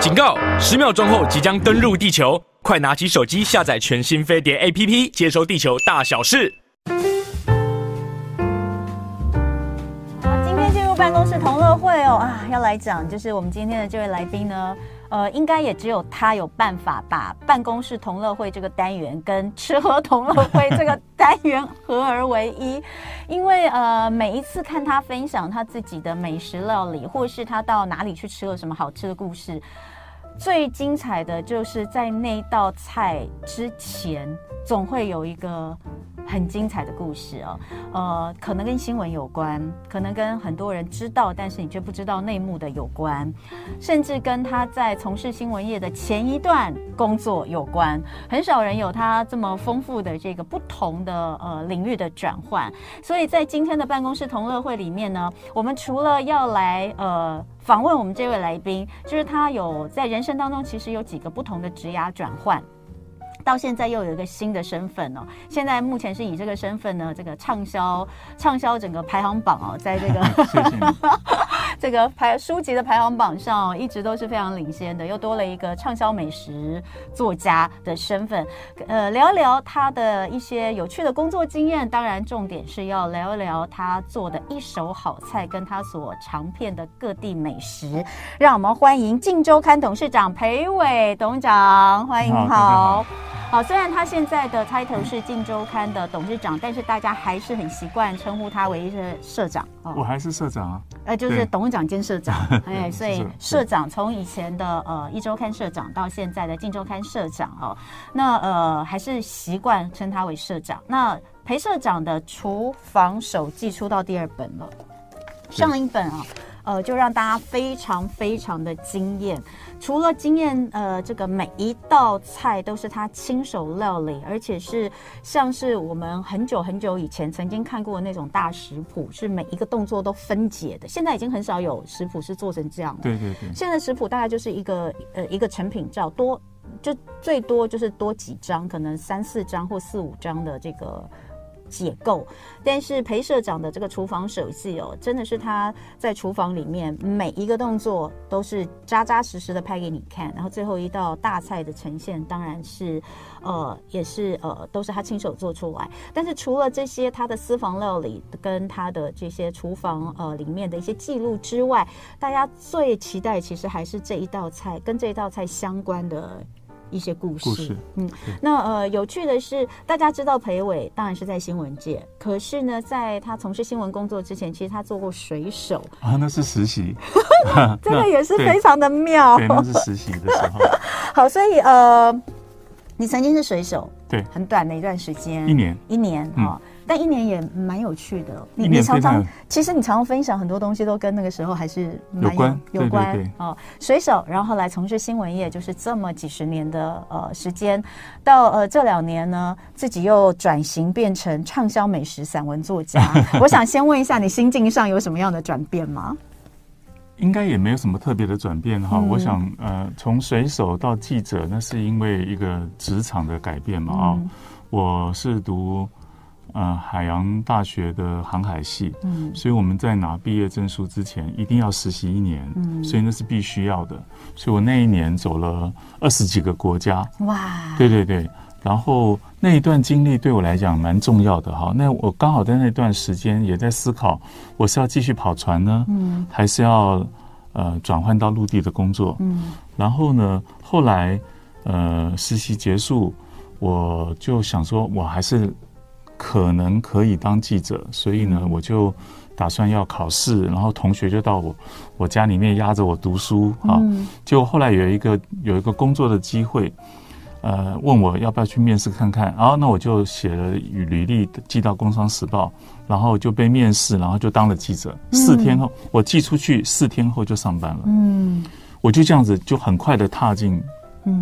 警告！十秒钟后即将登陆地球，快拿起手机下载全新飞碟 APP，接收地球大小事。好，今天进入办公室同乐会哦啊，要来讲就是我们今天的这位来宾呢。呃，应该也只有他有办法把办公室同乐会这个单元跟吃喝同乐会这个单元合而为一，因为呃，每一次看他分享他自己的美食料理，或是他到哪里去吃了什么好吃的故事，最精彩的就是在那道菜之前，总会有一个。很精彩的故事哦，呃，可能跟新闻有关，可能跟很多人知道，但是你却不知道内幕的有关，甚至跟他在从事新闻业的前一段工作有关。很少人有他这么丰富的这个不同的呃领域的转换。所以在今天的办公室同乐会里面呢，我们除了要来呃访问我们这位来宾，就是他有在人生当中其实有几个不同的职涯转换。到现在又有一个新的身份哦，现在目前是以这个身份呢，这个畅销畅销整个排行榜哦，在这个 谢谢 这个排书籍的排行榜上，一直都是非常领先的，又多了一个畅销美食作家的身份。呃，聊一聊他的一些有趣的工作经验，当然重点是要聊一聊他做的一手好菜，跟他所尝遍的各地美食。让我们欢迎《镜周刊》董事长裴伟董事长，欢迎好。好，虽然他现在的 title 是《镜周刊》的董事长，但是大家还是很习惯称呼他为是社长。哦，我还是社长啊，呃，就是董事长兼社长。哎，所以社长从以前的呃《一周刊》社长到现在的《镜周刊》社长哦，那呃还是习惯称他为社长。那裴社长的厨房手记出到第二本了，上一本啊。呃，就让大家非常非常的惊艳。除了惊艳，呃，这个每一道菜都是他亲手料理，而且是像是我们很久很久以前曾经看过的那种大食谱，是每一个动作都分解的。现在已经很少有食谱是做成这样的。对对对。现在食谱大概就是一个呃一个成品照，多就最多就是多几张，可能三四张或四五张的这个。解构，但是裴社长的这个厨房手记哦，真的是他在厨房里面每一个动作都是扎扎实实的拍给你看，然后最后一道大菜的呈现，当然是，呃，也是呃，都是他亲手做出来。但是除了这些他的私房料理跟他的这些厨房呃里面的一些记录之外，大家最期待其实还是这一道菜跟这一道菜相关的。一些故事，故事嗯，那呃，有趣的是，大家知道裴伟当然是在新闻界，可是呢，在他从事新闻工作之前，其实他做过水手。啊，那是实习，这个也是非常的妙，对，那是实习的时候。好，所以呃，你曾经是水手，对，很短的一段时间，一年，一年啊。但一年也蛮有趣的，你你常常其实你常常分享很多东西都跟那个时候还是蛮有，有关有关哦。水手，然后后来从事新闻业，就是这么几十年的呃时间，到呃这两年呢，自己又转型变成畅销美食散文作家。我想先问一下，你心境上有什么样的转变吗？应该也没有什么特别的转变哈。嗯、我想呃，从水手到记者，那是因为一个职场的改变嘛啊。嗯、我是读。呃，海洋大学的航海系，嗯，所以我们在拿毕业证书之前，一定要实习一年，嗯，所以那是必须要的。所以我那一年走了二十几个国家，哇，对对对。然后那一段经历对我来讲蛮重要的哈。那我刚好在那段时间也在思考，我是要继续跑船呢，嗯，还是要呃转换到陆地的工作，嗯。然后呢，后来呃实习结束，我就想说，我还是。可能可以当记者，所以呢，我就打算要考试。然后同学就到我我家里面压着我读书啊。就后来有一个有一个工作的机会，呃，问我要不要去面试看看。然后那我就写了履历寄到《工商时报》，然后就被面试，然后就当了记者。四天后我寄出去，四天后就上班了。嗯，我就这样子就很快的踏进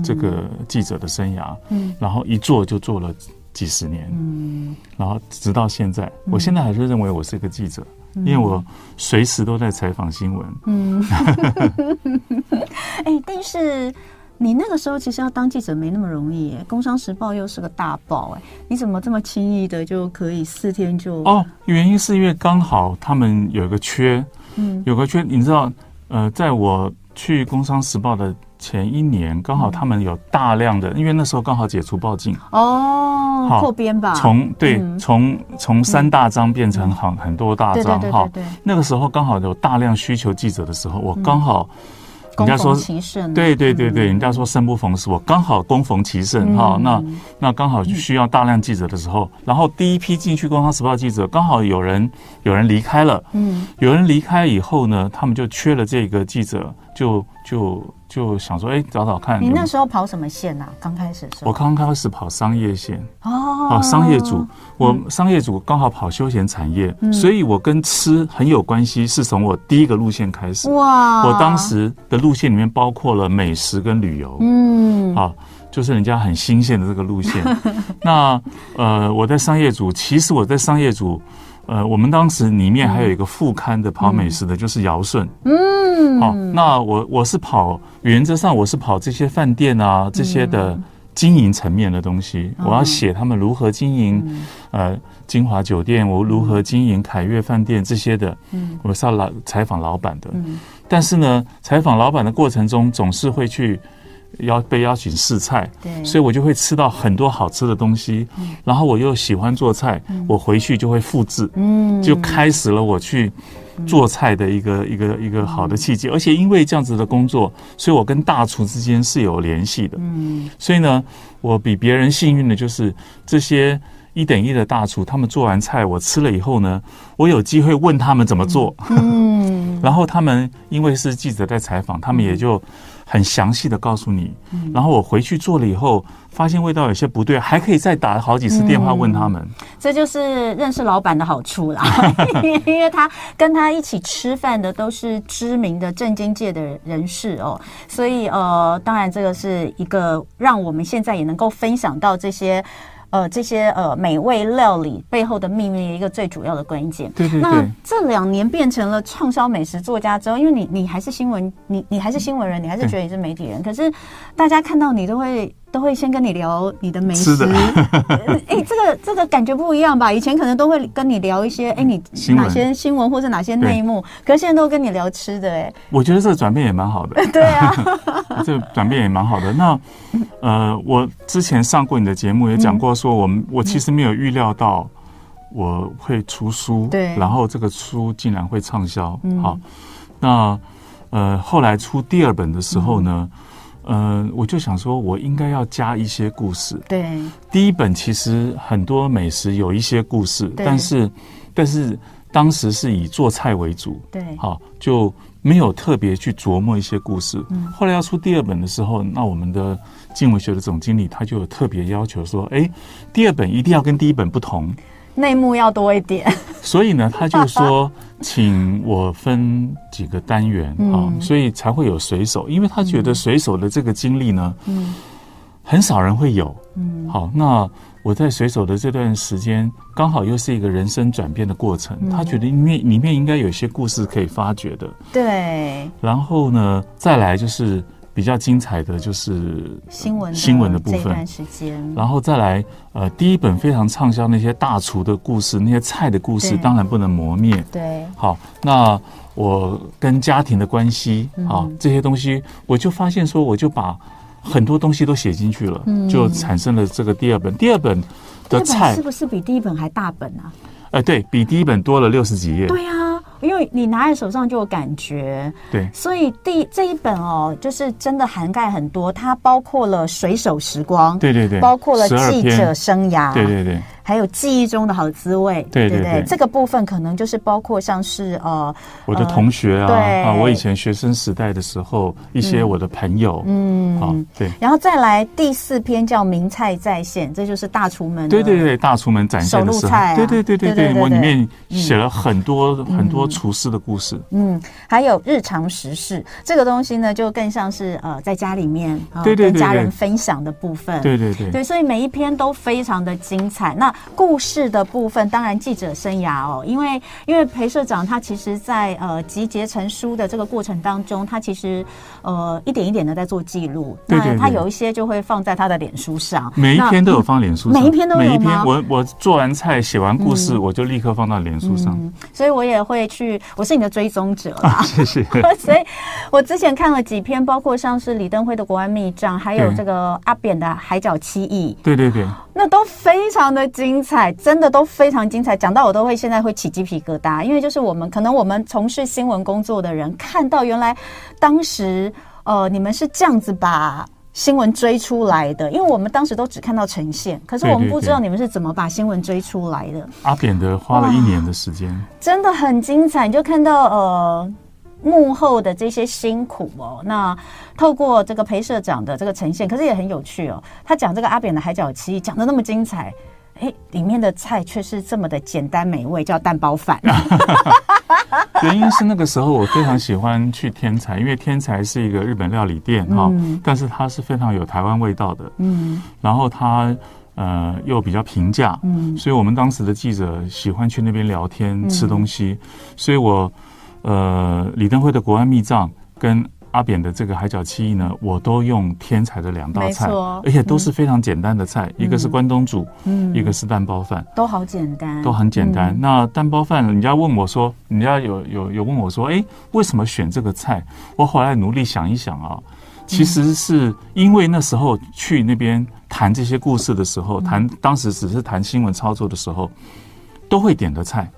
这个记者的生涯。嗯，然后一做就做了。几十年，嗯，然后直到现在，嗯、我现在还是认为我是一个记者，嗯、因为我随时都在采访新闻，嗯，哎，但是你那个时候其实要当记者没那么容易，《工商时报》又是个大报，哎，你怎么这么轻易的就可以四天就？哦，原因是因为刚好他们有一个缺，嗯，有个缺，你知道，呃，在我去《工商时报》的前一年，刚好他们有大量的，因为那时候刚好解除报禁哦，扩编吧，从对从从三大章变成很很多大章哈，那个时候刚好有大量需求记者的时候，我刚好。人家说，对对对对，人家说生不逢时，我刚好恭逢其盛哈。那那刚好需要大量记者的时候，然后第一批进去《工商时报》记者，刚好有人有人离开了，嗯，有人离开以后呢，他们就缺了这个记者，就就。就想说，哎，找找看。你那时候跑什么线呐？刚开始的时候，我刚开始跑商业线哦，商业组。我商业组刚好跑休闲产业，所以我跟吃很有关系，是从我第一个路线开始。哇！我当时的路线里面包括了美食跟旅游，嗯，好，就是人家很新鲜的这个路线。那呃，我在商业组，其实我在商业组。呃，我们当时里面还有一个副刊的跑美食的，就是尧舜。嗯，好，那我我是跑，原则上我是跑这些饭店啊这些的经营层面的东西，我要写他们如何经营，呃，金华酒店，我如何经营凯悦饭店这些的，嗯，我是要来采访老板的。但是呢，采访老板的过程中，总是会去。邀被邀请试菜，对，所以我就会吃到很多好吃的东西，嗯、然后我又喜欢做菜，嗯、我回去就会复制，嗯，就开始了我去做菜的一个、嗯、一个一个好的契机。而且因为这样子的工作，所以我跟大厨之间是有联系的，嗯，所以呢，我比别人幸运的就是这些一等一的大厨，他们做完菜我吃了以后呢，我有机会问他们怎么做，嗯，然后他们因为是记者在采访，他们也就。很详细的告诉你，然后我回去做了以后，发现味道有些不对，还可以再打好几次电话问他们。嗯、这就是认识老板的好处啦，因为他跟他一起吃饭的都是知名的政经界的人士哦，所以呃，当然这个是一个让我们现在也能够分享到这些。呃，这些呃美味料理背后的秘密，一个最主要的关键。对对对。那这两年变成了畅销美食作家之后，因为你你还是新闻，你你还是新闻人，你还是觉得你是媒体人，可是大家看到你都会。都会先跟你聊你的美食，哎，这个这个感觉不一样吧？以前可能都会跟你聊一些，哎，你哪些新闻或者哪些内幕，可是现在都跟你聊吃的，哎，我觉得这个转变也蛮好的，对啊，这个转变也蛮好的。那呃，我之前上过你的节目，也讲过说，我们我其实没有预料到我会出书，对，然后这个书竟然会畅销，好，那呃，后来出第二本的时候呢？嗯、呃，我就想说，我应该要加一些故事。对，第一本其实很多美食有一些故事，但是，但是当时是以做菜为主。对，好，就没有特别去琢磨一些故事。嗯，后来要出第二本的时候，那我们的静文学的总经理他就有特别要求说，哎，第二本一定要跟第一本不同。内幕要多一点，所以呢，他就说，请我分几个单元啊，所以才会有水手，因为他觉得水手的这个经历呢，嗯，很少人会有，嗯，好，那我在水手的这段时间，刚好又是一个人生转变的过程，他觉得里面里面应该有些故事可以发掘的，对，然后呢，再来就是。比较精彩的就是新闻新闻的部分，然后再来呃，第一本非常畅销那些大厨的故事，那些菜的故事，当然不能磨灭。对，好，那我跟家庭的关系啊，这些东西，我就发现说，我就把很多东西都写进去了，就产生了这个第二本。第二本的菜是不是比第一本还大本啊？呃，对，比第一本多了六十几页。对啊。因为你拿在手上就有感觉，对，所以第这一本哦，就是真的涵盖很多，它包括了水手时光，对对对，包括了记者生涯，对对对。还有记忆中的好滋味，对对对，这个部分可能就是包括像是呃，我的同学啊，啊，我以前学生时代的时候，一些我的朋友，嗯，好，对，然后再来第四篇叫名菜再现，这就是大厨们，对对对，大厨们展现的时候，对对对对对，我里面写了很多很多厨师的故事，嗯，还有日常时事这个东西呢，就更像是呃，在家里面对对跟家人分享的部分，对对对，对，所以每一篇都非常的精彩，那。故事的部分，当然记者生涯哦，因为因为裴社长他其实在呃集结成书的这个过程当中，他其实呃一点一点的在做记录。对对对。那他有一些就会放在他的脸书上，每一篇都有放脸书上，每一篇都有吗？每一篇我我做完菜写完故事，我就立刻放到脸书上。嗯，所以我也会去，我是你的追踪者啦。谢谢。所以我之前看了几篇，包括像是李登辉的国安密账，还有这个阿扁的海角七亿。对对对。那都非常的精彩，真的都非常精彩，讲到我都会现在会起鸡皮疙瘩，因为就是我们可能我们从事新闻工作的人看到原来当时呃你们是这样子把新闻追出来的，因为我们当时都只看到呈现，可是我们不知道你们是怎么把新闻追出来的。对对对。阿扁的花了一年的时间，真的很精彩，你就看到呃。幕后的这些辛苦哦，那透过这个裴社长的这个呈现，可是也很有趣哦。他讲这个阿扁的海角七亿讲的那么精彩，哎，里面的菜却是这么的简单美味，叫蛋包饭。原因是那个时候我非常喜欢去天才，因为天才是一个日本料理店哈，嗯、但是它是非常有台湾味道的，嗯，然后它呃又比较平价，嗯，所以我们当时的记者喜欢去那边聊天吃东西，嗯、所以我。呃，李登辉的国安密账跟阿扁的这个海角七亿呢，我都用天才的两道菜，而且都是非常简单的菜，嗯、一个是关东煮，嗯，一个是蛋包饭，都好简单，都很简单。嗯、那蛋包饭，人家问我说，人家有有有问我说，哎，为什么选这个菜？我后来努力想一想啊，其实是因为那时候去那边谈这些故事的时候，谈当时只是谈新闻操作的时候，都会点的菜。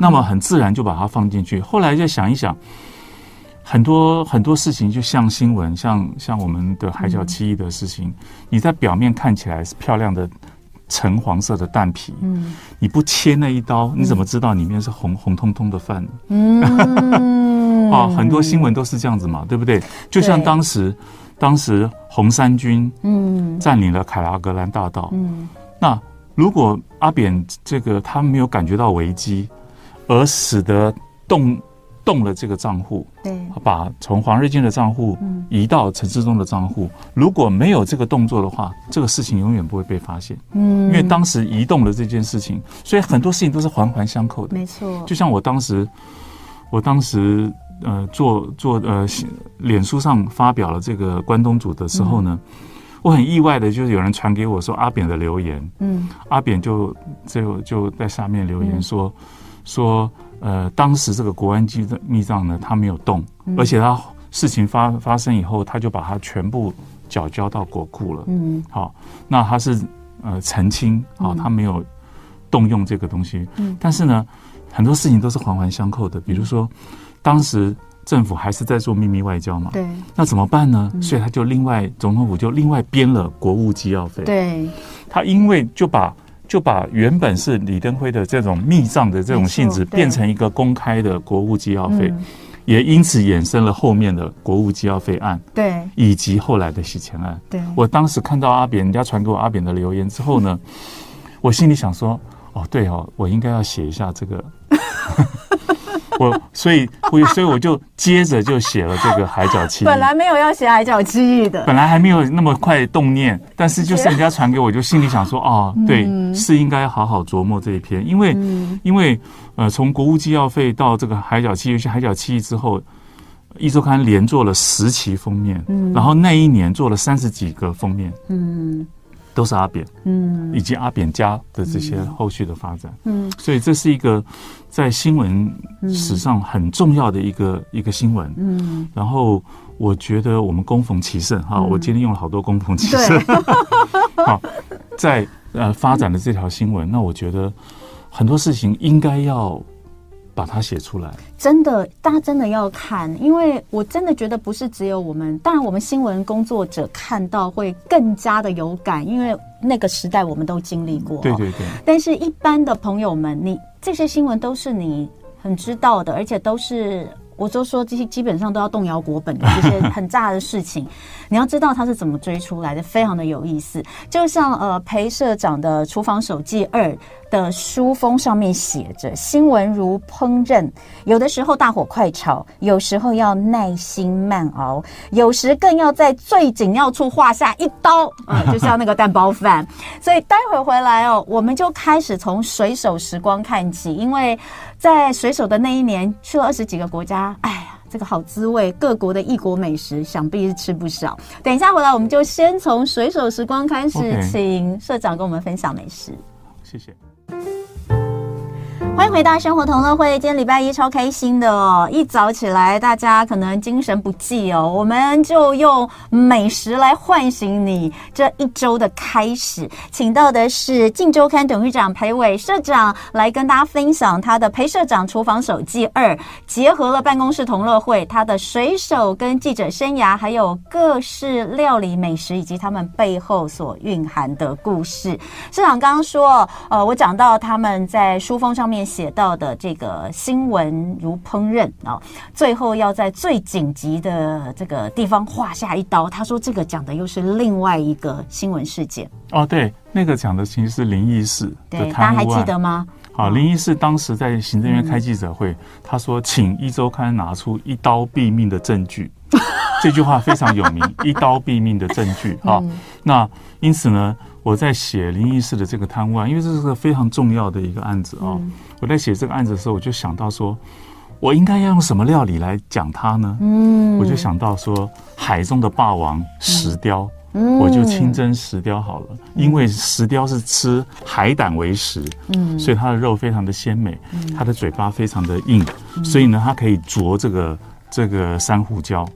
那么很自然就把它放进去。后来再想一想，很多很多事情就像新闻，像像我们的海角七一的事情，你在表面看起来是漂亮的橙黄色的蛋皮，嗯，你不切那一刀，你怎么知道里面是红红彤彤的饭？呢？嗯，啊，很多新闻都是这样子嘛，对不对？就像当时当时红三军嗯。占领了凯拉格兰大道，嗯，那如果阿扁这个他没有感觉到危机。而使得动动了这个账户，对，把从黄日金的账户移到陈志忠的账户。如果没有这个动作的话，这个事情永远不会被发现。嗯，因为当时移动了这件事情，所以很多事情都是环环相扣的。没错，就像我当时，我当时呃做做呃脸书上发表了这个关东煮的时候呢，我很意外的就是有人传给我说阿扁的留言，嗯，阿扁就就就在下面留言说。说，呃，当时这个国安机的密账呢，他没有动，嗯、而且他事情发发生以后，他就把它全部缴交到国库了。嗯，好，那他是呃澄清，好，他没有动用这个东西。嗯，但是呢，很多事情都是环环相扣的。比如说，当时政府还是在做秘密外交嘛，对，那怎么办呢？嗯、所以他就另外总统府就另外编了国务机要费。对，他因为就把。就把原本是李登辉的这种密账的这种性质变成一个公开的国务机要费，也因此衍生了后面的国务机要费案，对，以及后来的洗钱案。对，我当时看到阿扁，人家传给我阿扁的留言之后呢，我心里想说，哦，对哦，我应该要写一下这个。我所以，我所以我就接着就写了这个海角七亿。本来没有要写海角七亿的，本来还没有那么快动念，但是就是人家传给我，就心里想说，哦，对，是应该好好琢磨这一篇，因为，因为呃，从国务机要费到这个海角七亿，尤其海角七亿之后，一周刊连做了十期封面，然后那一年做了三十几个封面，嗯。都是阿扁，嗯，以及阿扁家的这些后续的发展，嗯，所以这是一个在新闻史上很重要的一个、嗯、一个新闻，嗯，然后我觉得我们恭逢其盛哈，嗯、我今天用了好多恭逢其盛，好，在呃发展的这条新闻，那我觉得很多事情应该要。把它写出来，真的，大家真的要看，因为我真的觉得不是只有我们，当然我们新闻工作者看到会更加的有感，因为那个时代我们都经历过。对对对。但是，一般的朋友们，你这些新闻都是你很知道的，而且都是。我就说这些基本上都要动摇国本的这些很炸的事情，你要知道他是怎么追出来的，非常的有意思。就像呃裴社长的《厨房手记二》，的书封上面写着“新闻如烹饪”，有的时候大火快炒，有时候要耐心慢熬，有时更要在最紧要处划下一刀啊、呃，就像那个蛋包饭。所以待会回来哦，我们就开始从水手时光看起，因为在水手的那一年去了二十几个国家，哎呀，这个好滋味，各国的异国美食想必是吃不少。等一下回来，我们就先从水手时光开始.请社长跟我们分享美食。谢谢。Thank you. 欢迎回到生活同乐会，今天礼拜一超开心的哦！一早起来，大家可能精神不济哦，我们就用美食来唤醒你这一周的开始。请到的是《镜周刊》董事长裴伟社长来跟大家分享他的《裴社长厨房手记二》，结合了办公室同乐会他的水手跟记者生涯，还有各式料理美食以及他们背后所蕴含的故事。社长刚刚说，呃，我讲到他们在书封上面。写到的这个新闻如烹饪啊，最后要在最紧急的这个地方划下一刀。他说这个讲的又是另外一个新闻事件哦，对，那个讲的其实是林异事，对，大家还记得吗？好，林义士当时在行政院开记者会，嗯、他说，请一周刊拿出一刀毙命的证据，这句话非常有名，一刀毙命的证据啊。嗯、那因此呢，我在写林义士的这个贪污案，因为这是个非常重要的一个案子啊。嗯。我在写这个案子的时候，我就想到说，我应该要用什么料理来讲它呢？嗯，我就想到说，海中的霸王石雕，嗯，我就清蒸石雕好了，嗯，因为石雕是吃海胆为食，嗯，所以它的肉非常的鲜美，嗯，它的嘴巴非常的硬，所以呢，它可以啄这个这个珊瑚礁。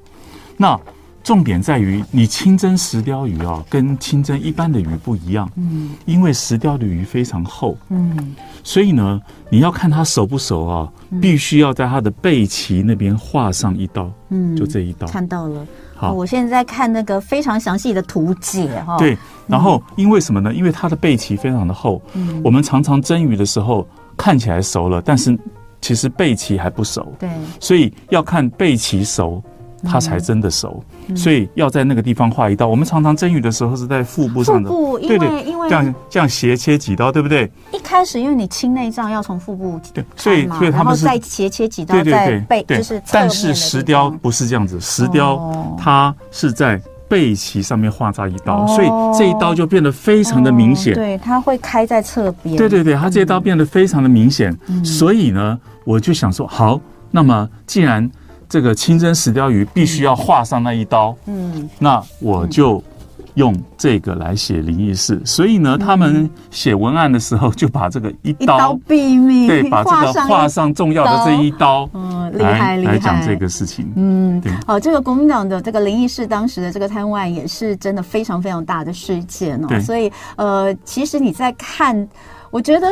那重点在于，你清蒸石鯛鱼啊，跟清蒸一般的鱼不一样。嗯，因为石鯛的鱼非常厚。嗯，所以呢，你要看它熟不熟啊，必须要在它的背鳍那边划上一刀。嗯，就这一刀。看到了。好，我现在在看那个非常详细的图解哈。对，然后因为什么呢？因为它的背鳍非常的厚。嗯，我们常常蒸鱼的时候看起来熟了，但是其实背鳍还不熟。对，所以要看背鳍熟。它才真的熟，嗯、所以要在那个地方划一刀。我们常常蒸鱼的时候是在腹部上的，腹部，因为对对，因为这样这样斜切几刀，对不对？一开始因为你清内脏要从腹部，对，所以所以他们是再斜切几刀，对对对，背就是。但是石雕不是这样子，石雕它是在背鳍上面划扎一刀，所以这一刀就变得非常的明显。对，它会开在侧边。对对对，它这一刀变得非常的明显。所以呢，我就想说，好，那么既然这个清蒸石鯛鱼必须要划上那一刀，嗯，那我就用这个来写灵异事。所以呢，他们写文案的时候就把这个一刀毙命，对，把这个画上重要的这一刀，嗯，厉害厉害，来讲这个事情，嗯，对。好，这个国民党的这个灵异事当时的这个贪污案也是真的非常非常大的事件哦。所以呃，其实你在看，我觉得，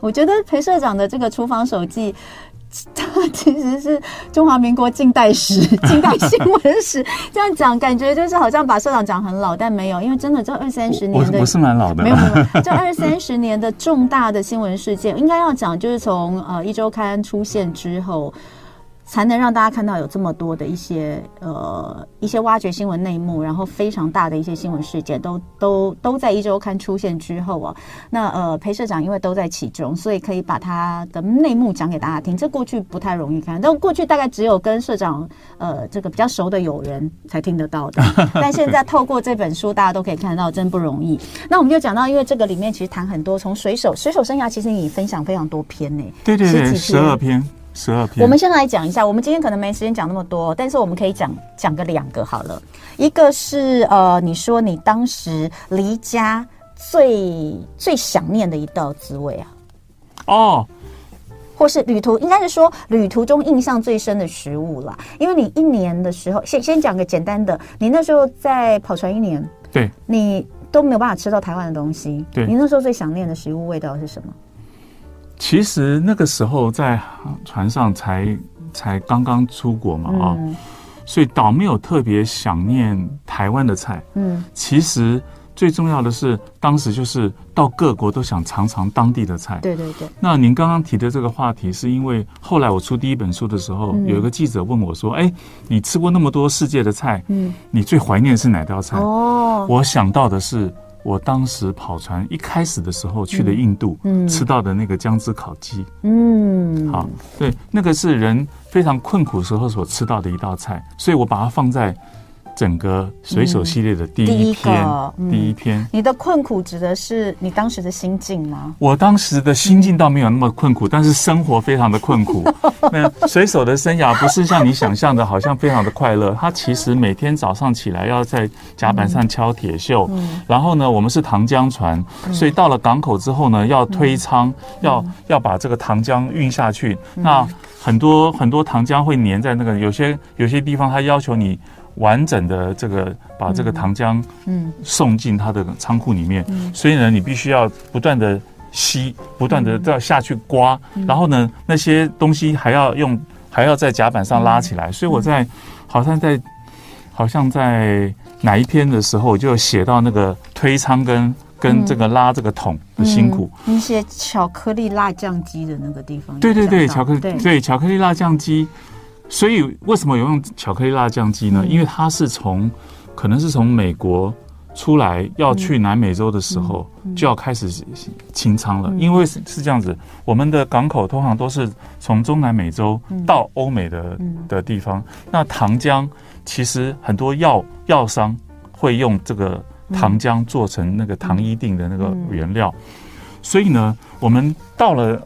我觉得裴社长的这个厨房手记。它其实是中华民国近代史、近代新闻史。这样讲，感觉就是好像把社长讲很老，但没有，因为真的这二三十年的，不是蛮老的，没有没有，这二三十年的重大的新闻事件，应该要讲，就是从呃一周刊出现之后。才能让大家看到有这么多的一些呃一些挖掘新闻内幕，然后非常大的一些新闻事件都都都在一周刊出现之后啊，那呃裴社长因为都在其中，所以可以把他的内幕讲给大家听。这过去不太容易看，但过去大概只有跟社长呃这个比较熟的友人才听得到的。但现在透过这本书，大家都可以看到，真不容易。那我们就讲到，因为这个里面其实谈很多，从水手水手生涯，其实你分享非常多篇呢，对对对，十二篇。十二篇。我们先来讲一下，我们今天可能没时间讲那么多，但是我们可以讲讲个两个好了。一个是呃，你说你当时离家最最想念的一道滋味啊？哦，或是旅途，应该是说旅途中印象最深的食物啦。因为你一年的时候，先先讲个简单的，你那时候在跑船一年，对，你都没有办法吃到台湾的东西，对，你那时候最想念的食物味道是什么？其实那个时候在船上才才刚刚出国嘛啊，嗯、所以倒没有特别想念台湾的菜。嗯，其实最重要的是当时就是到各国都想尝尝当地的菜。对对对。那您刚刚提的这个话题，是因为后来我出第一本书的时候，嗯、有一个记者问我说：“哎，你吃过那么多世界的菜，嗯，你最怀念是哪道菜？”哦，我想到的是我当时跑船一开始的时候去的印度，嗯，吃到的那个姜汁烤鸡，嗯，好，对，那个是人非常困苦时候所吃到的一道菜，所以我把它放在。整个水手系列的第一篇，嗯、第一篇，嗯，你的困苦指的是你当时的心境吗？我当时的心境倒没有那么困苦，嗯、但是生活非常的困苦。那水手的生涯不是像你想象的，好像非常的快乐。他其实每天早上起来要在甲板上敲铁锈，嗯、然后呢，我们是糖浆船，嗯、所以到了港口之后呢，要推舱，嗯、要要把这个糖浆运下去。嗯、那很多很多糖浆会粘在那个有些有些地方，他要求你。完整的这个把这个糖浆嗯。送进它的仓库里面，所以呢，你必须要不断的吸，不断的要下去刮，然后呢，那些东西还要用还要在甲板上拉起来。所以我在好像在好像在哪一篇的时候就写到那个推舱跟跟这个拉这个桶的辛苦。你写巧克力辣酱鸡的那个地方，对对对，巧克力对。巧克力辣酱鸡。所以为什么有用巧克力辣酱机呢？因为它是从，可能是从美国出来要去南美洲的时候就要开始清仓了。因为是是这样子，我们的港口通常都是从中南美洲到欧美的的地方。那糖浆其实很多药药商会用这个糖浆做成那个糖衣锭的那个原料。所以呢，我们到了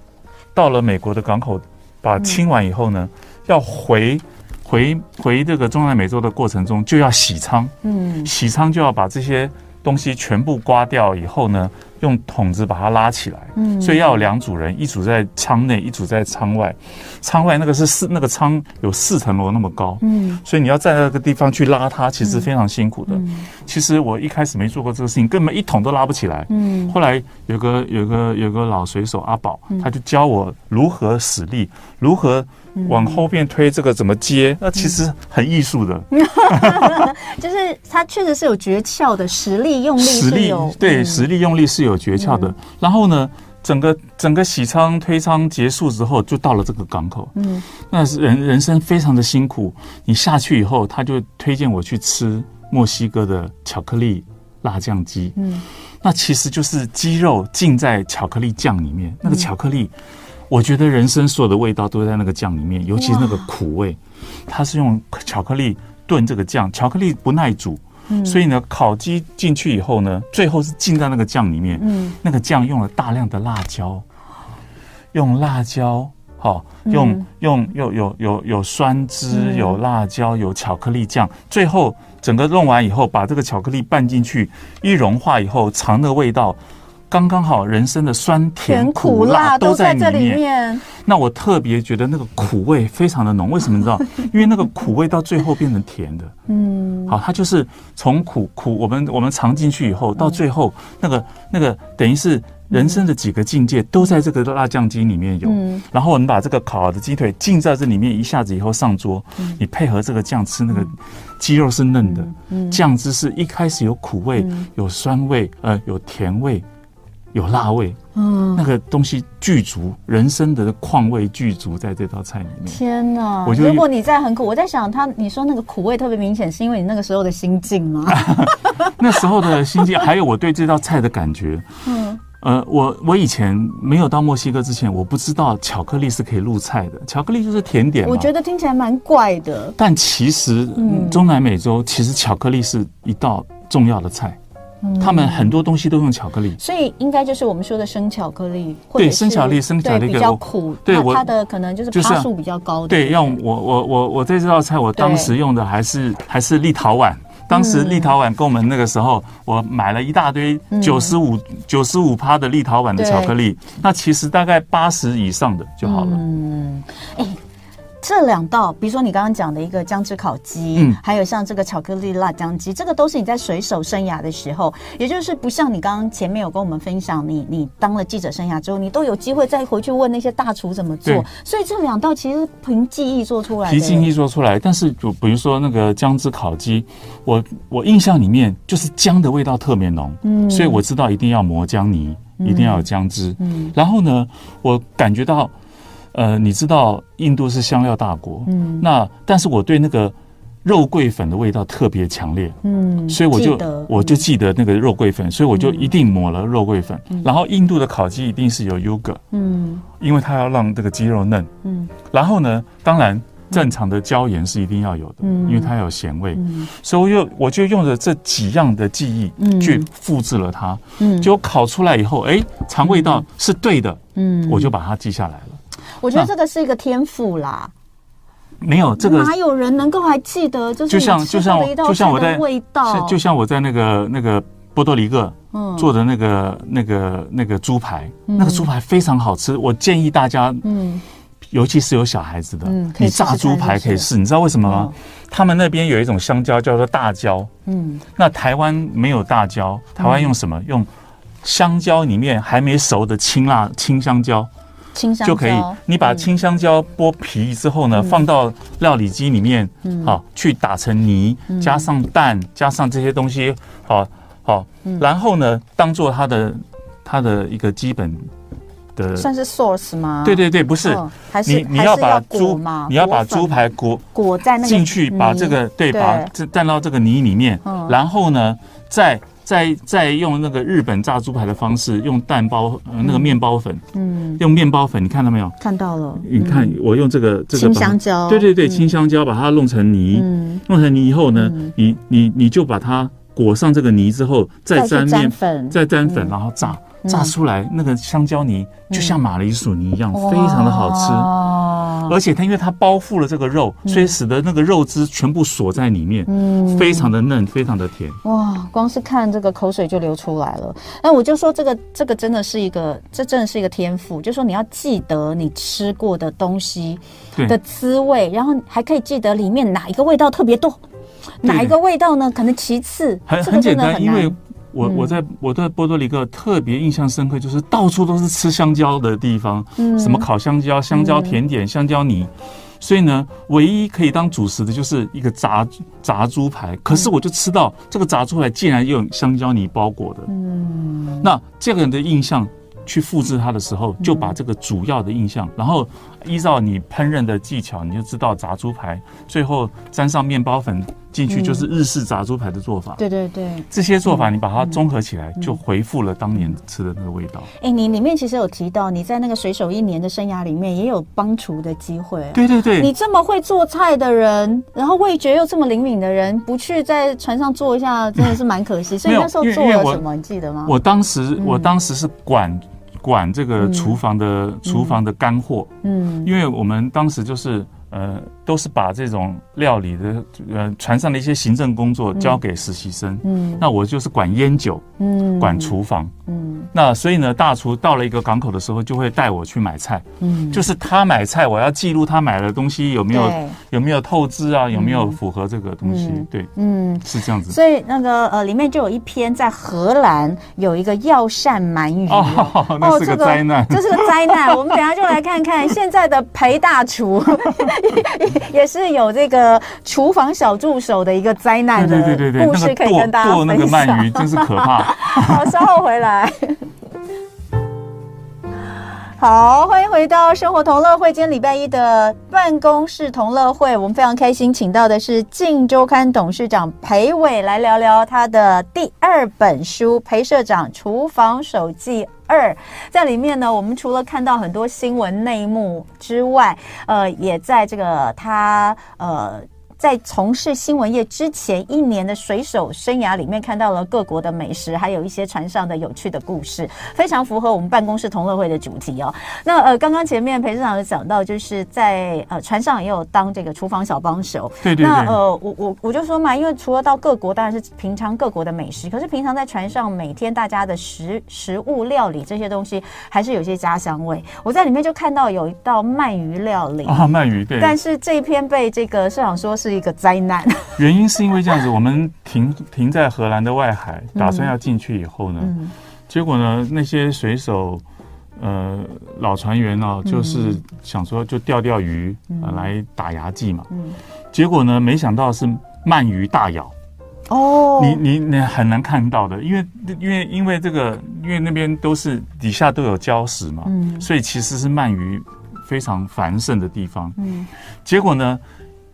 到了美国的港口，把清完以后呢。要回回回这个中南美洲的过程中，就要洗舱，嗯，洗舱就要把这些东西全部刮掉以后呢，用桶子把它拉起来，嗯，所以要有两组人，一组在舱内，一组在舱外。舱外那个是四那个舱有四层楼那么高，嗯，所以你要在那个地方去拉它，其实非常辛苦的。嗯，其实我一开始没做过这个事情，根本一桶都拉不起来。嗯，后来有个有个有个老水手阿宝，他就教我如何使力，如何。往后边推这个怎么接？那其实很艺术的，就是它确实是有诀窍的，实力用力，实力对，实力用力是有诀窍的。然后呢，整个整个洗仓推仓结束之后，就到了这个港口。嗯，那是人人生非常的辛苦。你下去以后，他就推荐我去吃墨西哥的巧克力辣酱鸡。嗯，那其实就是鸡肉浸在巧克力酱里面，那个巧克力。我觉得人生所有的味道都在那个酱里面，尤其是那个苦味。它是用巧克力炖这个酱，巧克力不耐煮，所以呢，烤鸡进去以后呢，最后是浸在那个酱里面。嗯，那个酱用了大量的辣椒，用辣椒，好，用用又有有有酸汁，有辣椒，有巧克力酱，最后整个弄完以后，把这个巧克力拌进去，一融化以后，尝的味道。刚刚好，人生的酸甜苦辣都在里面。那我特别觉得那个苦味非常的浓，为什么你知道？因为那个苦味到最后变成甜的。嗯，好，它就是从苦苦，我们我们尝进去以后，到最后那个那个等于是人生的几个境界都在这个辣酱鸡里面有。然后我们把这个烤好的鸡腿浸在这里面，一下子以后上桌，你配合这个酱吃，那个鸡肉是嫩的，酱汁是一开始有苦味，有酸味，呃，有甜味。有辣味，嗯，那个东西具足，人生的况味具足在这道菜里面。天哪！我如果你在很苦，我在想他，你说那个苦味特别明显，是因为你那个时候的心境吗？那时候的心境，还有我对这道菜的感觉。嗯，呃，我我以前没有到墨西哥之前，我不知道巧克力是可以入菜的，巧克力就是甜点。我觉得听起来蛮怪的。但其实，嗯，中南美洲其实巧克力是一道重要的菜。他们很多东西都用巧克力，所以应该就是我们说的生巧克力。对，生巧克力，生巧克力比较苦。对，它的可能就是趴数比较高的。对，用我我我我在这道菜，我当时用的还是还是立陶宛。当时立陶宛跟我们那个时候，我买了一大堆九十五九十五趴的立陶宛的巧克力，那其实大概八十以上的就好了。嗯，哎。这两道，比如说你刚刚讲的一个姜汁烤鸡，嗯，还有像这个巧克力辣酱鸡，这个都是你在水手生涯的时候，也就是不像你刚刚前面有跟我们分享，你你当了记者生涯之后，你都有机会再回去问那些大厨怎么做，所以这两道其实凭记忆做出来的，凭记忆做出来。但是就比如说那个姜汁烤鸡，我我印象里面就是姜的味道特别浓，嗯，所以我知道一定要磨姜泥，一定要有姜汁，嗯，然后呢，我感觉到。呃，你知道印度是香料大国，嗯，那但是我对那个肉桂粉的味道特别强烈，嗯，所以我就我就记得那个肉桂粉，所以我就一定抹了肉桂粉。然后印度的烤鸡一定是有 yogurt，嗯。因为它要让这个鸡肉嫩。嗯。然后呢，当然正常的椒盐是一定要有的，嗯。因为它有咸味。嗯。所以我就我就用着这几样的记嗯。忆去复制了它，嗯。结果烤出来以后，哎，尝味道是对的，嗯。我就把它记下来了。我觉得这个是一个天赋啦，没有这个哪有人能够还记得？就是就像就像过的一道就像我在味道，就像我在那个那个波多黎各嗯做的那个那个那个猪排，那个猪排非常好吃。我建议大家，嗯尤其是有小孩子的你炸猪排可以试。你知道为什么吗？他们那边有一种香蕉叫做大蕉，嗯那台湾没有大蕉，台湾用什么？用香蕉里面还没熟的青辣青香蕉青香就可以。你把青香蕉剥皮之后呢，放到料理机里面，嗯。好去打成泥，加上蛋，加上这些东西，好好，嗯。然后呢，当做它的它的一个基本的，算是 source 吗？对对对，不是。嗯还是你你要把猪你要把猪排裹裹在那个进去，把这个对，把这蘸到这个泥里面嗯，然后呢，再再再用那个日本炸猪排的方式，用蛋包呃那个面包粉，嗯，用面包粉，你看到没有？看到了，你看我用这个这个香蕉，对对对，嗯。青香蕉把它弄成泥，嗯，弄成泥以后呢嗯，你你你就把它裹上这个泥之后，再沾沾面，粉，再沾粉，嗯。然后炸，炸出来那个香蕉泥就像马铃薯泥一样，非常的好吃。而且它因为它包覆了这个肉，所以使得那个肉汁全部锁在里面，嗯非常的嫩，非常的甜。哇，光是看这个口水就流出来了。那我就说这个这个真的是一个，这真的是一个天赋，就说你要记得你吃过的东西的滋味，然后还可以记得里面哪一个味道特别多，哪一个味道呢？可能其次，很这个真的很简单，因为难我嗯。我在我在波多黎各特别印象深刻，就是到处都是吃香蕉的地方，嗯。什么烤香蕉、香蕉甜点、香蕉泥。所以呢，唯一可以当主食的就是一个炸炸猪排。可是我就吃到这个炸猪排竟然用香蕉泥包裹的，嗯。那这个人的印象去复制它的时候，就把这个主要的印象，然后依照你烹饪的技巧，你就知道炸猪排最后沾上面包粉进去就是日式炸猪排的做法。对对对。这些做法你把它综合起来，就回复了当年吃的那个味道。哎，你里面其实有提到你在那个水手一年的生涯里面也有帮厨的机会。对对对，你这么会做菜的人，然后味觉又这么灵敏的人，不去在船上做一下，真的是蛮可惜。所以你那时候做了什么？你记得吗？我当时我当时是管管这个厨房的厨房的干货，嗯因为我们当时就是呃都是把这种料理的呃船上的一些行政工作交给实习生，嗯。那我就是管烟酒，嗯。管厨房。嗯。那所以呢，大厨到了一个港口的时候，就会带我去买菜，嗯，就是他买菜，我要记录他买的东西有没有有没有透支啊，有没有符合这个东西。嗯，对，嗯。是这样子。所以那个呃，里面就有一篇在荷兰有一个药膳鳗鱼哦，那是个灾难。这是个灾难。我们等下就来看看现在的裴大厨 也是有这个厨房小助手的一个灾难的故事可以跟大家剁那个鳗分享。鱼真是可怕。好，稍后回来。好，欢迎回到生活同乐会。今天礼拜一的办公室同乐会，我们非常开心，请到的是《镜周刊》董事长裴伟来聊聊他的第二本书《裴社长厨房手记二》。在里面呢，我们除了看到很多新闻内幕之外，呃，也在这个他呃。在从事新闻业之前一年的水手生涯里面，看到了各国的美食，还有一些船上的有趣的故事，非常符合我们办公室同乐会的主题哦。那呃，刚刚前面裴社长有讲到，就是在呃船上也有当这个厨房小帮手。对对对。那呃，我我我就说嘛，因为除了到各国，当然是平常各国的美食，可是平常在船上每天大家的食食物料理这些东西，还是有些家乡味。我在里面就看到有一道鳗鱼料理啊，鳗鱼对。但是这一篇被这个社长说是。是一个灾难，原因是因为这样子，我们停停在荷兰的外海，打算要进去以后呢，嗯、结果呢，那些水手，呃，老船员哦，就是想说就钓钓鱼，嗯、呃，来打牙祭嘛，嗯、结果呢，没想到是鳗鱼大咬，哦，你你你很难看到的，因为因为因为这个，因为那边都是底下都有礁石嘛，嗯、所以其实是鳗鱼非常繁盛的地方，嗯，结果呢。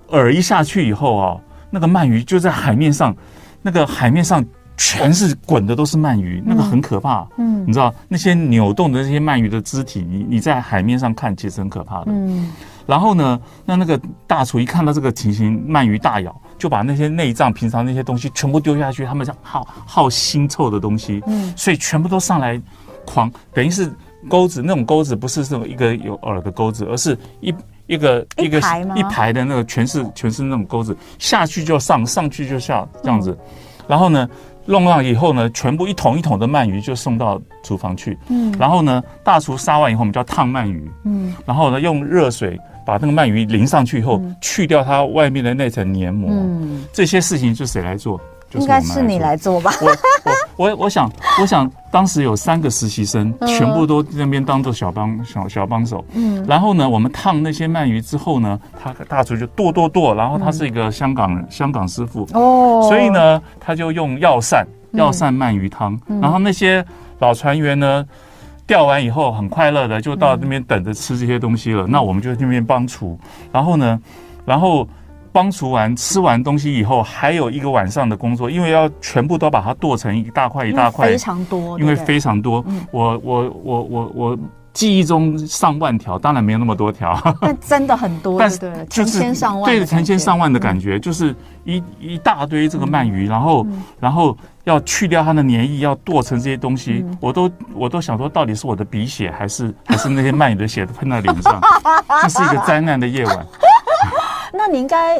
饵一下去以后啊，那个鳗鱼就在海面上，那个海面上全是滚的都是鳗鱼，那个很可怕。嗯，你知道那些扭动的那些鳗鱼的肢体，你你在海面上看其实很可怕的。嗯，然后呢，那那个大厨一看到这个情形，鳗鱼大咬，就把那些内脏、平常那些东西全部丢下去。他们讲好好腥臭的东西，嗯，所以全部都上来狂，等于是钩子那种钩子不是这种一个有饵的钩子，而是一一个一个一排的那个全是全是那种钩子，下去就上，上去就下这样子。然后呢，弄上以后呢，全部一桶一桶的鳗鱼就送到厨房去。嗯，然后呢，大厨杀完以后，我们叫烫鳗鱼。嗯，然后呢，用热水。把那个鳗鱼淋上去以后，去掉它外面的那层黏膜。嗯，这些事情就谁来做？应该是你来做吧。我我我我想我想当时有三个实习生，全部都那边当做小帮小小帮手。嗯，然后呢，我们烫那些鳗鱼之后呢，他大厨就剁剁剁，然后他是一个香港人，香港师傅。哦，所以呢，他就用药膳药膳鳗鱼汤，然后那些老船员呢。钓完以后很快乐的就到那边等着吃这些东西了。嗯、那我们就在那边帮厨，然后呢，然后帮厨完吃完东西以后，还有一个晚上的工作，因为要全部都把它剁成一大块一大块，非常多，因为非常多。对对我我我我我记忆中上万条，当然没有那么多条，但真的很多，但是成千上万，对，成千上万的感觉，就是一一大堆这个鳗鱼，然后然后。要去掉它的粘液，要剁成这些东西，嗯、我都我都想说，到底是我的鼻血，还是还是那些鳗鱼的血喷在脸上？这是一个灾难的夜晚。那你应该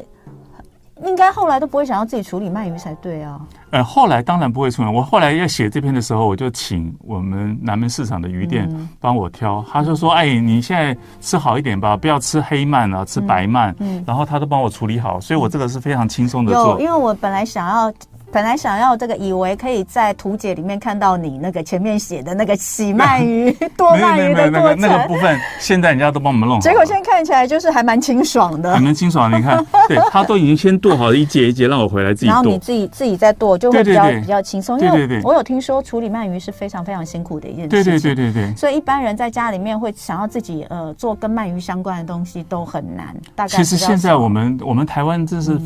应该后来都不会想要自己处理鳗鱼才对啊。呃，后来当然不会处理。我后来要写这篇的时候，我就请我们南门市场的鱼店帮我挑。嗯、他就说：“哎，你现在吃好一点吧，不要吃黑鳗啊，吃白鳗。嗯”嗯，然后他都帮我处理好，所以我这个是非常轻松的做。因为我本来想要。本来想要这个，以为可以在图解里面看到你那个前面写的那个洗鳗鱼、剁鳗 鱼的过程，那个部分，现在人家都帮我们弄好。结果现在看起来就是还蛮清爽的，还蛮清爽。你看，对，他都已经先剁好了一节一节，让我回来自己剁。然后你自己自己再剁，就会比较比较轻松。因为我有听说处理鳗鱼是非常非常辛苦的一件事。对对对对对。所以一般人在家里面会想要自己呃做跟鳗鱼相关的东西都很难。大概其实现在我们我们台湾真是。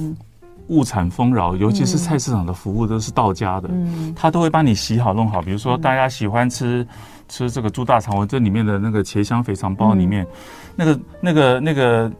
物产丰饶，尤其是菜市场的服务都是到家的，嗯、他都会帮你洗好弄好。比如说，大家喜欢吃、嗯、吃这个猪大肠，我这里面的那个茄香肥肠包里面，嗯、那个那个那个。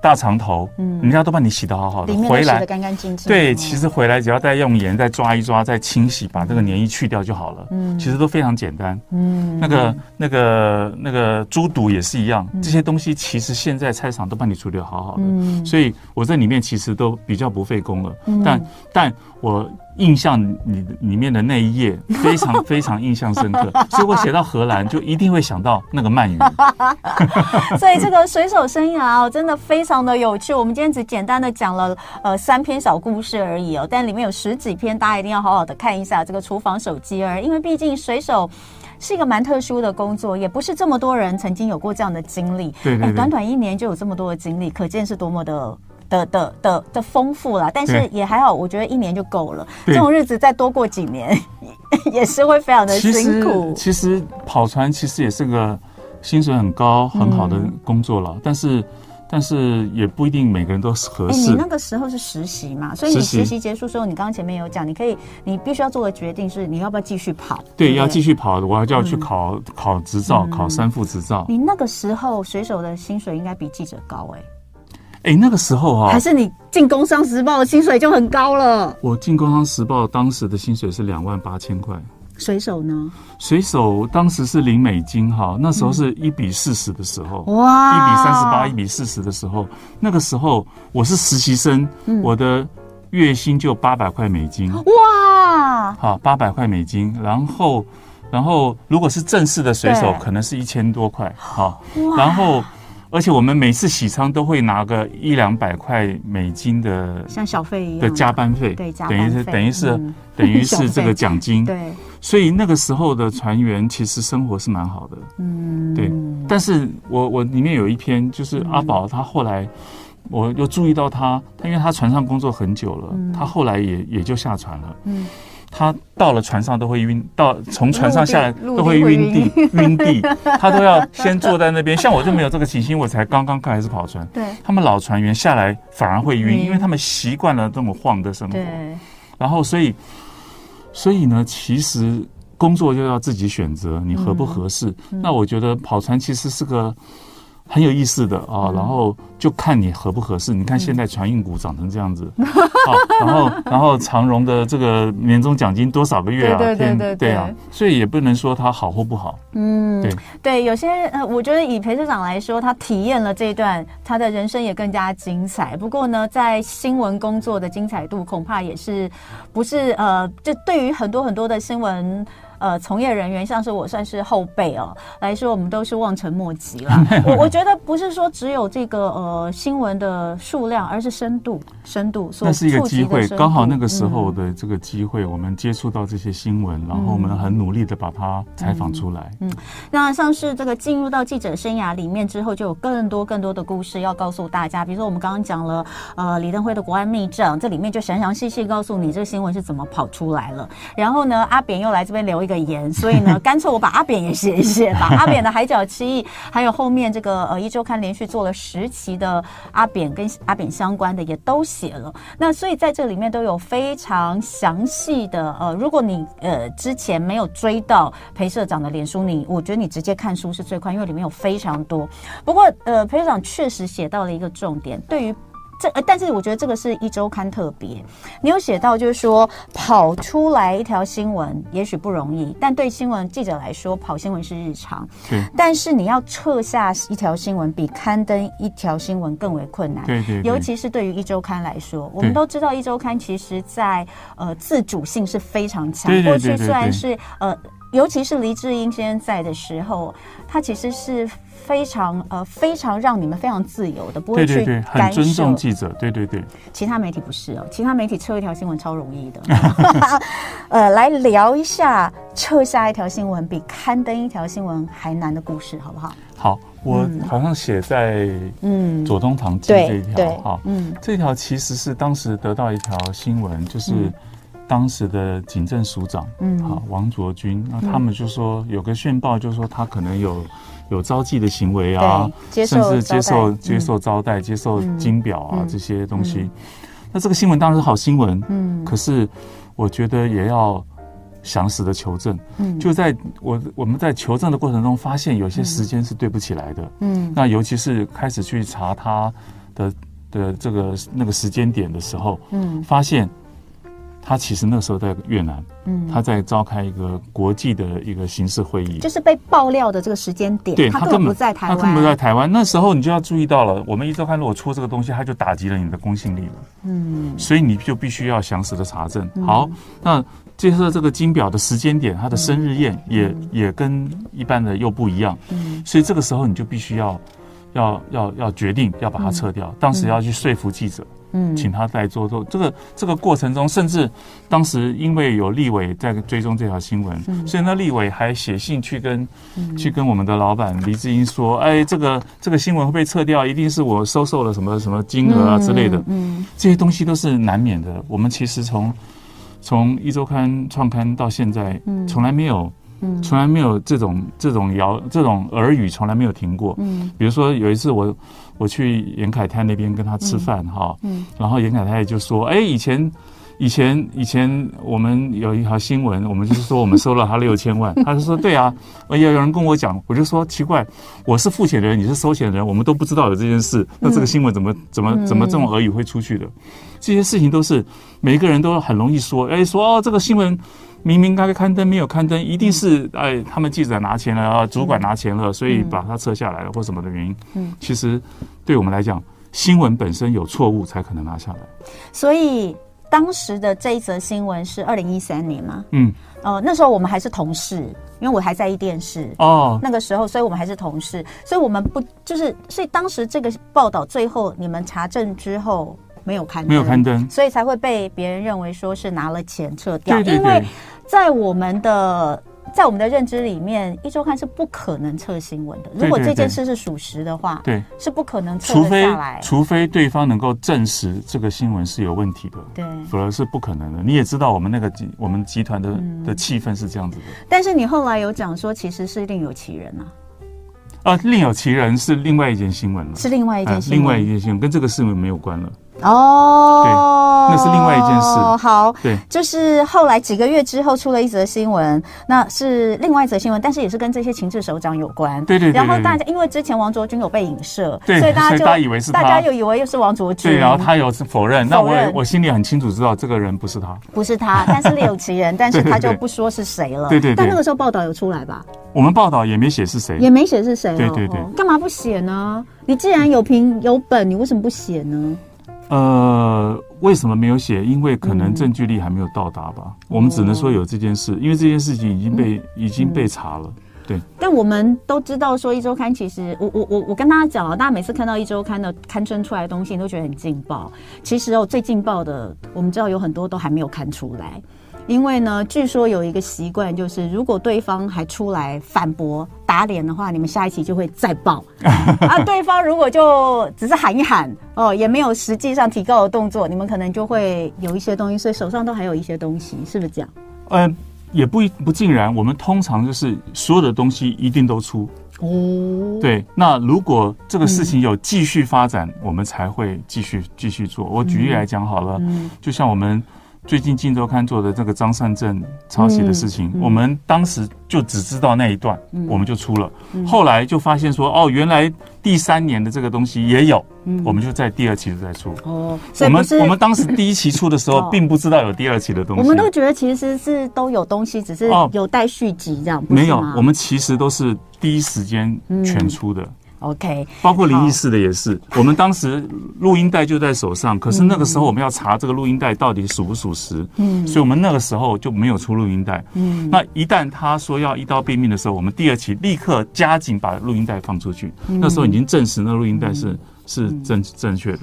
大肠头，嗯，人家都帮你洗得好好的，回来干干净净。对，其实回来只要再用盐再抓一抓，再清洗，把这个黏液去掉就好了。嗯，其实都非常简单。嗯，那个那个那个猪肚也是一样，这些东西其实现在菜场都帮你处理好好的。嗯，所以我在里面其实都比较不费工了。但但我。印象里里面的那一页 非常非常印象深刻，所以我写到荷兰就一定会想到那个鳗鱼。所以这个水手生涯哦，真的非常的有趣。我们今天只简单的讲了呃三篇小故事而已哦，但里面有十几篇，大家一定要好好的看一下这个厨房手机儿，因为毕竟水手 是一个蛮特殊的工作，也不是这么多人曾经有过这样的经历。对对对，短短一年就有这么多的经历，可见是多么的。的的的的丰富啦，但是也还好，我觉得一年就够了。这种日子再多过几年，也是会非常的辛苦。其实，跑船其实也是个薪水很高很好的工作了，嗯、但是但是也不一定每个人都合适。你那个时候是实习嘛，所以你实习结束之后，你刚刚前面有讲，你可以，你必须要做的决定是你要不要继续跑。对，对对要继续跑，我还就要去考、嗯、考执照，考三副执照。你那个时候水手的薪水应该比记者高哎、欸。哎，那个时候啊，还是你进《工商时报》的薪水就很高了。我进《工商时报》当时的薪水是两万八千块。水手呢？水手当时是零美金哈，那时候是一比四十的时候，哇，一比三十八，一比四十的时候，那个时候我是实习生，嗯、我的月薪就八百块美金。哇，好，八百块美金，然后，然后如果是正式的水手，可能是一千多块，好，然后。而且我们每次洗舱都会拿个一两百块美金的，像小费一样。的加班费，对，等于是等于是等于是 这个奖金，对。所以那个时候的船员其实生活是蛮好的，嗯，对。但是我我里面有一篇就是阿宝，他后来我又注意到他，他因为他船上工作很久了，他后来也也就下船了，嗯。他到了船上都会晕，到从船上下来都会晕地 晕地，他都要先坐在那边。像我就没有这个情形，我才刚刚开始跑船。对，他们老船员下来反而会晕，因为他们习惯了这么晃的生活。然后所以所以呢，其实工作就要自己选择，你合不合适？那我觉得跑船其实是个。很有意思的啊，然后就看你合不合适。你看现在船运股涨成这样子，啊，然后然后长荣的这个年终奖金多少个月啊？对对对对，对啊，所以也不能说它好或不好。嗯，对对，有些呃，我觉得以裴社长来说，他体验了这一段，他的人生也更加精彩。不过呢，在新闻工作的精彩度，恐怕也是不是呃，就对于很多很多的新闻。呃，从业人员像是我算是后辈哦，来说我们都是望尘莫及了。我我觉得不是说只有这个呃新闻的数量，而是深度，深度。那是一个机会，刚好那个时候的这个机会，我们接触到这些新闻，嗯、然后我们很努力的把它采访出来嗯。嗯，那像是这个进入到记者生涯里面之后，就有更多更多的故事要告诉大家。比如说我们刚刚讲了呃李登辉的国安密证，这里面就详详细细告诉你这个新闻是怎么跑出来了。然后呢，阿扁又来这边留一个言，所以呢，干脆我把阿扁也写一写，把 阿扁的海角七亿，还有后面这个呃一周刊连续做了十期的阿扁跟阿扁相关的也都写了。那所以在这里面都有非常详细的呃，如果你呃之前没有追到裴社长的脸书，你我觉得你直接看书是最快，因为里面有非常多。不过呃，裴社长确实写到了一个重点，对于。这呃，但是我觉得这个是一周刊特别。你有写到，就是说跑出来一条新闻也许不容易，但对新闻记者来说，跑新闻是日常。对。但是你要撤下一条新闻，比刊登一条新闻更为困难。对对。尤其是对于一周刊来说，我们都知道一周刊其实在呃自主性是非常强。过去虽然是呃，尤其是黎智英先生在的时候，他其实是。非常呃，非常让你们非常自由的，不会去很尊重记者，对对对。其他媒体不是哦，其他媒体撤一条新闻超容易的。呃，来聊一下撤下一条新闻比刊登一条新闻还难的故事，好不好？好，我好像写在嗯左宗棠记这一条哈，嗯，这条其实是当时得到一条新闻，就是当时的警政署长，嗯，好王卓君，那他们就说有个线报，就说他可能有。有招妓的行为啊，甚至接受接受招待、接受金表啊这些东西。那这个新闻当然是好新闻，嗯，可是我觉得也要详实的求证。嗯，就在我我们在求证的过程中，发现有些时间是对不起来的。嗯，那尤其是开始去查他的的这个那个时间点的时候，嗯，发现。他其实那时候在越南，嗯，他在召开一个国际的一个形式会议，就是被爆料的这个时间点，对，他根本不在台湾，他根本不在台湾。那时候你就要注意到了，我们一周刊如果出这个东西，他就打击了你的公信力了，嗯，所以你就必须要详实的查证。好，那接着这个金表的时间点，他的生日宴也也跟一般的又不一样，嗯，所以这个时候你就必须要要要要决定要把它撤掉，当时要去说服记者。嗯，请他再做做这个这个过程中，甚至当时因为有立委在追踪这条新闻，嗯、所以那立委还写信去跟、嗯、去跟我们的老板黎志英说：“哎，这个这个新闻会被撤掉，一定是我收受了什么什么金额啊之类的。嗯”嗯，这些东西都是难免的。我们其实从从一周刊创刊到现在，从来没有。嗯，从来没有这种这种谣这种耳语，从来没有停过。嗯，比如说有一次我我去严凯泰那边跟他吃饭哈，嗯，然后严凯泰就说：“哎，以前以前以前我们有一条新闻，我们就是说我们收了他 六千万。”他就说：“对啊，有有人跟我讲，我就说奇怪，我是付钱的人，你是收钱的人，我们都不知道有这件事，那这个新闻怎么怎么怎么这种耳语会出去的？这些事情都是每一个人都很容易说，哎，说哦这个新闻。”明明该刊登没有刊登，一定是哎，他们记者拿钱了啊，主管拿钱了，所以把它撤下来了，或什么的原因。嗯，其实对我们来讲，新闻本身有错误才可能拿下来。所以当时的这一则新闻是二零一三年嘛？嗯，呃，那时候我们还是同事，因为我还在一电视哦。那个时候，所以我们还是同事，所以我们不就是，所以当时这个报道最后你们查证之后。没有刊登，没有刊登，所以才会被别人认为说是拿了钱撤掉。对对对，因为在我们的在我们的认知里面，一周刊是不可能撤新闻的。如果这件事是属实的话，对，是不可能撤除非下来。除非对方能够证实这个新闻是有问题的，对，否则是不可能的。你也知道，我们那个集我们集团的的气氛是这样子的。但是你后来有讲说，其实是另有其人啊。啊，另有其人是另外一件新闻了，是另外一件新闻，另外一件新闻跟这个新闻没有关了。哦，对，那是另外一件事。好，对，就是后来几个月之后出了一则新闻，那是另外一则新闻，但是也是跟这些情治首长有关。对对对。然后大家因为之前王卓君有被影射，对，所以大家就大家以为是他，大家又以为又是王卓君。对，然后他有否认，那我我心里很清楚知道这个人不是他，不是他，但是另有其人，但是他就不说是谁了。对对。但那个时候报道有出来吧？我们报道也没写是谁，也没写是谁。对对对。干嘛不写呢？你既然有凭有本，你为什么不写呢？呃，为什么没有写？因为可能证据力还没有到达吧。嗯、我们只能说有这件事，因为这件事情已经被、嗯、已经被查了。对。但我们都知道说，《一周刊》其实，我我我我跟大家讲啊，大家每次看到《一周刊》的刊登出来的东西，你都觉得很劲爆。其实哦，最劲爆的，我们知道有很多都还没有刊出来。因为呢，据说有一个习惯，就是如果对方还出来反驳打脸的话，你们下一期就会再爆。啊，对方如果就只是喊一喊哦，也没有实际上提高的动作，你们可能就会有一些东西，所以手上都还有一些东西，是不是这样？嗯，也不不尽然。我们通常就是所有的东西一定都出哦。对，那如果这个事情有继续发展，嗯、我们才会继续继续做。我举例来讲好了，嗯、就像我们。最近《镜周刊》做的这个张善政抄袭的事情，我们当时就只知道那一段，嗯、我们就出了。嗯、后来就发现说，哦，原来第三年的这个东西也有，嗯、我们就在第二期再出。哦，我们我们当时第一期出的时候，并不知道有第二期的东西。我们都觉得其实是都有东西，只是有待续集这样。没有，我们其实都是第一时间全出的。嗯 OK，包括灵异事的也是，我们当时录音带就在手上，可是那个时候我们要查这个录音带到底属不属实，嗯，所以我们那个时候就没有出录音带，嗯，那一旦他说要一刀毙命的时候，我们第二期立刻加紧把录音带放出去，嗯、那时候已经证实那录音带是。是正正确的。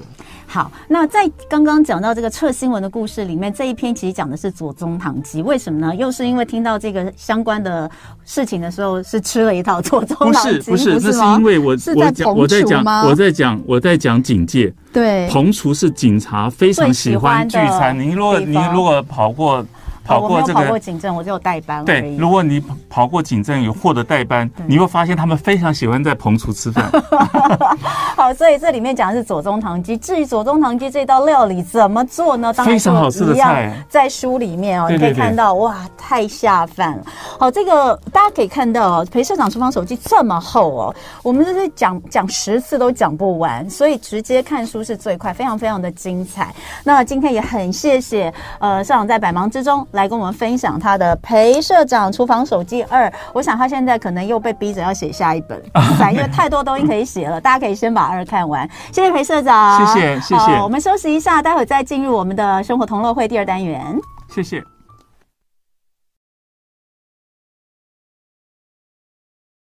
好，那在刚刚讲到这个撤新闻的故事里面，这一篇其实讲的是左宗棠鸡，为什么呢？又是因为听到这个相关的事情的时候，是吃了一套左宗棠鸡，不是不是，那是因为我是在讲我在讲我在讲我在讲警戒。对，彭厨是警察非常喜欢聚餐。您如果您如果跑过。跑过这个，我跑过警政，我只有代班。对，如果你跑过警政，有获得代班，你会发现他们非常喜欢在彭厨吃饭。好，所以这里面讲的是左宗棠鸡。至于左宗棠鸡这道料理怎么做呢？当然非常好吃的菜，在书里面哦，你可以看到，哇，太下饭了。好，这个大家可以看到哦，裴社长厨房手记这么厚哦，我们这是讲讲十次都讲不完，所以直接看书是最快，非常非常的精彩。那今天也很谢谢呃社长在百忙之中。来跟我们分享他的《裴社长厨房手记二》，我想他现在可能又被逼着要写下一本，因为太多东西可以写了。大家可以先把二看完。谢谢裴社长，谢谢谢谢。我们休息一下，待会再进入我们的生活同乐会第二单元。谢谢。